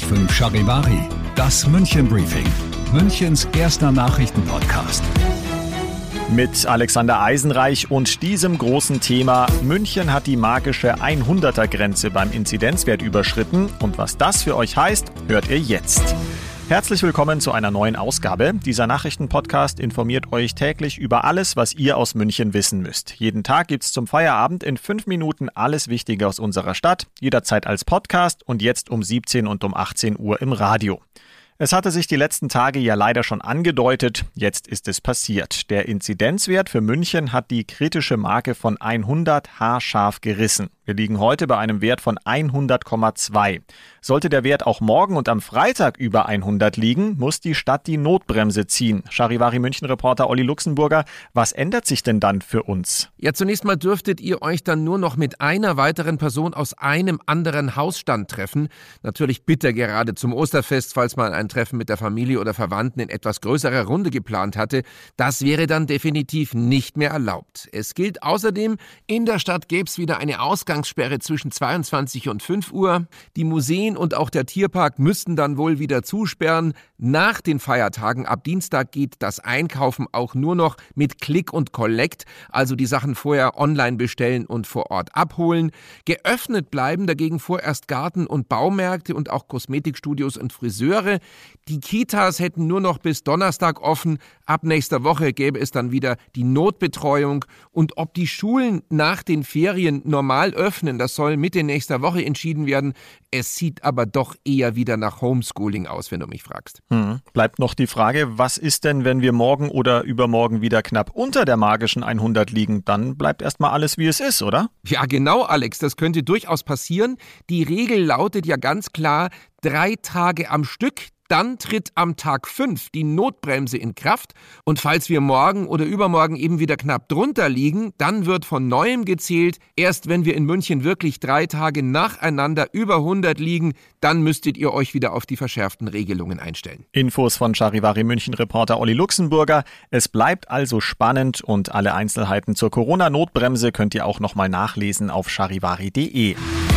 5 Charivari, das München Briefing, Münchens erster Nachrichtenpodcast. Mit Alexander Eisenreich und diesem großen Thema München hat die magische 100er Grenze beim Inzidenzwert überschritten und was das für euch heißt, hört ihr jetzt. Herzlich willkommen zu einer neuen Ausgabe. Dieser Nachrichtenpodcast informiert euch täglich über alles, was ihr aus München wissen müsst. Jeden Tag gibt's zum Feierabend in fünf Minuten alles Wichtige aus unserer Stadt, jederzeit als Podcast und jetzt um 17 und um 18 Uhr im Radio. Es hatte sich die letzten Tage ja leider schon angedeutet, jetzt ist es passiert. Der Inzidenzwert für München hat die kritische Marke von 100 haarscharf gerissen. Wir liegen heute bei einem Wert von 100,2. Sollte der Wert auch morgen und am Freitag über 100 liegen, muss die Stadt die Notbremse ziehen. Charivari München Reporter Olli Luxemburger, was ändert sich denn dann für uns? Ja, zunächst mal dürftet ihr euch dann nur noch mit einer weiteren Person aus einem anderen Hausstand treffen. Natürlich bitte gerade zum Osterfest, falls man ein Treffen mit der Familie oder Verwandten in etwas größerer Runde geplant hatte. Das wäre dann definitiv nicht mehr erlaubt. Es gilt außerdem, in der Stadt gäbe es wieder eine Ausgangs Ausgangssperre zwischen 22 und 5 Uhr. Die Museen und auch der Tierpark müssten dann wohl wieder zusperren. Nach den Feiertagen ab Dienstag geht das Einkaufen auch nur noch mit Click und Collect, also die Sachen vorher online bestellen und vor Ort abholen. Geöffnet bleiben dagegen vorerst Garten- und Baumärkte und auch Kosmetikstudios und Friseure. Die Kitas hätten nur noch bis Donnerstag offen. Ab nächster Woche gäbe es dann wieder die Notbetreuung. Und ob die Schulen nach den Ferien normal öffnen, öffnen. Das soll Mitte nächster Woche entschieden werden. Es sieht aber doch eher wieder nach Homeschooling aus, wenn du mich fragst. Hm. Bleibt noch die Frage, was ist denn, wenn wir morgen oder übermorgen wieder knapp unter der magischen 100 liegen? Dann bleibt erstmal alles, wie es ist, oder? Ja, genau, Alex. Das könnte durchaus passieren. Die Regel lautet ja ganz klar, drei Tage am Stück, dann tritt am Tag 5 die Notbremse in Kraft und falls wir morgen oder übermorgen eben wieder knapp drunter liegen, dann wird von neuem gezählt. Erst wenn wir in München wirklich drei Tage nacheinander über 100 liegen, dann müsstet ihr euch wieder auf die verschärften Regelungen einstellen. Infos von Charivari München Reporter Olli Luxemburger. Es bleibt also spannend und alle Einzelheiten zur Corona-Notbremse könnt ihr auch nochmal nachlesen auf charivari.de.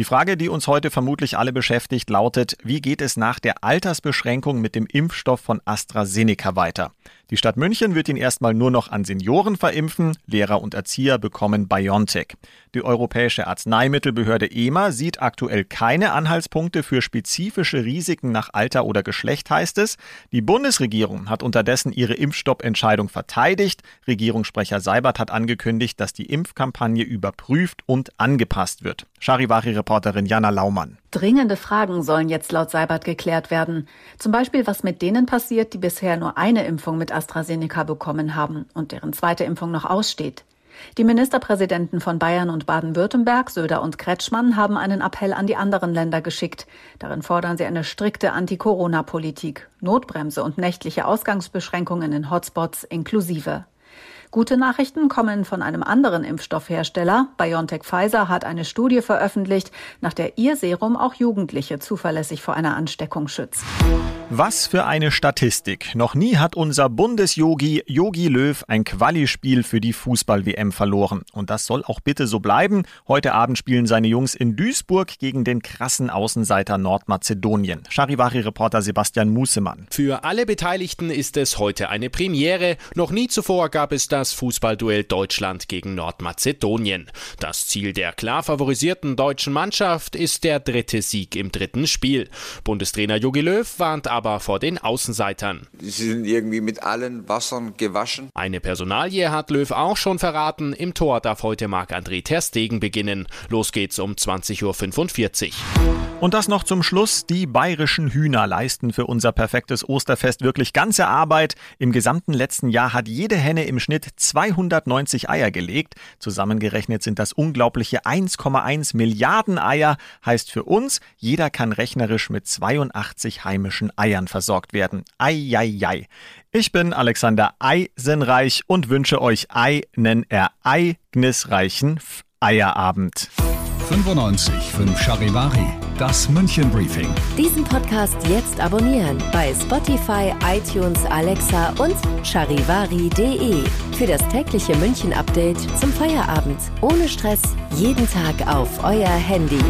Die Frage, die uns heute vermutlich alle beschäftigt, lautet, wie geht es nach der Altersbeschränkung mit dem Impfstoff von AstraZeneca weiter? Die Stadt München wird ihn erstmal nur noch an Senioren verimpfen, Lehrer und Erzieher bekommen BioNTech. Die Europäische Arzneimittelbehörde EMA sieht aktuell keine Anhaltspunkte für spezifische Risiken nach Alter oder Geschlecht, heißt es. Die Bundesregierung hat unterdessen ihre Impfstoppentscheidung verteidigt. Regierungssprecher Seibert hat angekündigt, dass die Impfkampagne überprüft und angepasst wird. Charivari-Reporterin Jana Laumann. Dringende Fragen sollen jetzt laut Seibert geklärt werden. Zum Beispiel, was mit denen passiert, die bisher nur eine Impfung mit AstraZeneca bekommen haben und deren zweite Impfung noch aussteht. Die Ministerpräsidenten von Bayern und Baden-Württemberg, Söder und Kretschmann, haben einen Appell an die anderen Länder geschickt. Darin fordern sie eine strikte Anti-Corona-Politik, Notbremse und nächtliche Ausgangsbeschränkungen in Hotspots inklusive. Gute Nachrichten kommen von einem anderen Impfstoffhersteller. BioNTech Pfizer hat eine Studie veröffentlicht, nach der ihr Serum auch Jugendliche zuverlässig vor einer Ansteckung schützt. Was für eine Statistik. Noch nie hat unser Bundesyogi Yogi Löw ein Quali-Spiel für die Fußball-WM verloren. Und das soll auch bitte so bleiben. Heute Abend spielen seine Jungs in Duisburg gegen den krassen Außenseiter Nordmazedonien. Charivari-Reporter Sebastian Musemann. Für alle Beteiligten ist es heute eine Premiere. Noch nie zuvor gab es das Fußballduell Deutschland gegen Nordmazedonien. Das Ziel der klar favorisierten deutschen Mannschaft ist der dritte Sieg im dritten Spiel. Bundestrainer Jogi Löw warnt aber vor den Außenseitern. Sie sind irgendwie mit allen Wassern gewaschen. Eine Personalie hat Löw auch schon verraten. Im Tor darf heute Marc-André Ter Stegen beginnen. Los geht's um 20.45 Uhr. Und das noch zum Schluss. Die bayerischen Hühner leisten für unser perfektes Osterfest wirklich ganze Arbeit. Im gesamten letzten Jahr hat jede Henne im Schnitt 290 Eier gelegt. Zusammengerechnet sind das unglaubliche 1,1 Milliarden Eier. Heißt für uns, jeder kann rechnerisch mit 82 heimischen Eiern versorgt werden. Eieiei. Ich bin Alexander Eisenreich und wünsche euch einen ereignisreichen Eierabend. 95 5 Charivari, das München Briefing. Diesen Podcast jetzt abonnieren bei Spotify, iTunes, Alexa und charivari.de. Für das tägliche München Update zum Feierabend. Ohne Stress, jeden Tag auf euer Handy.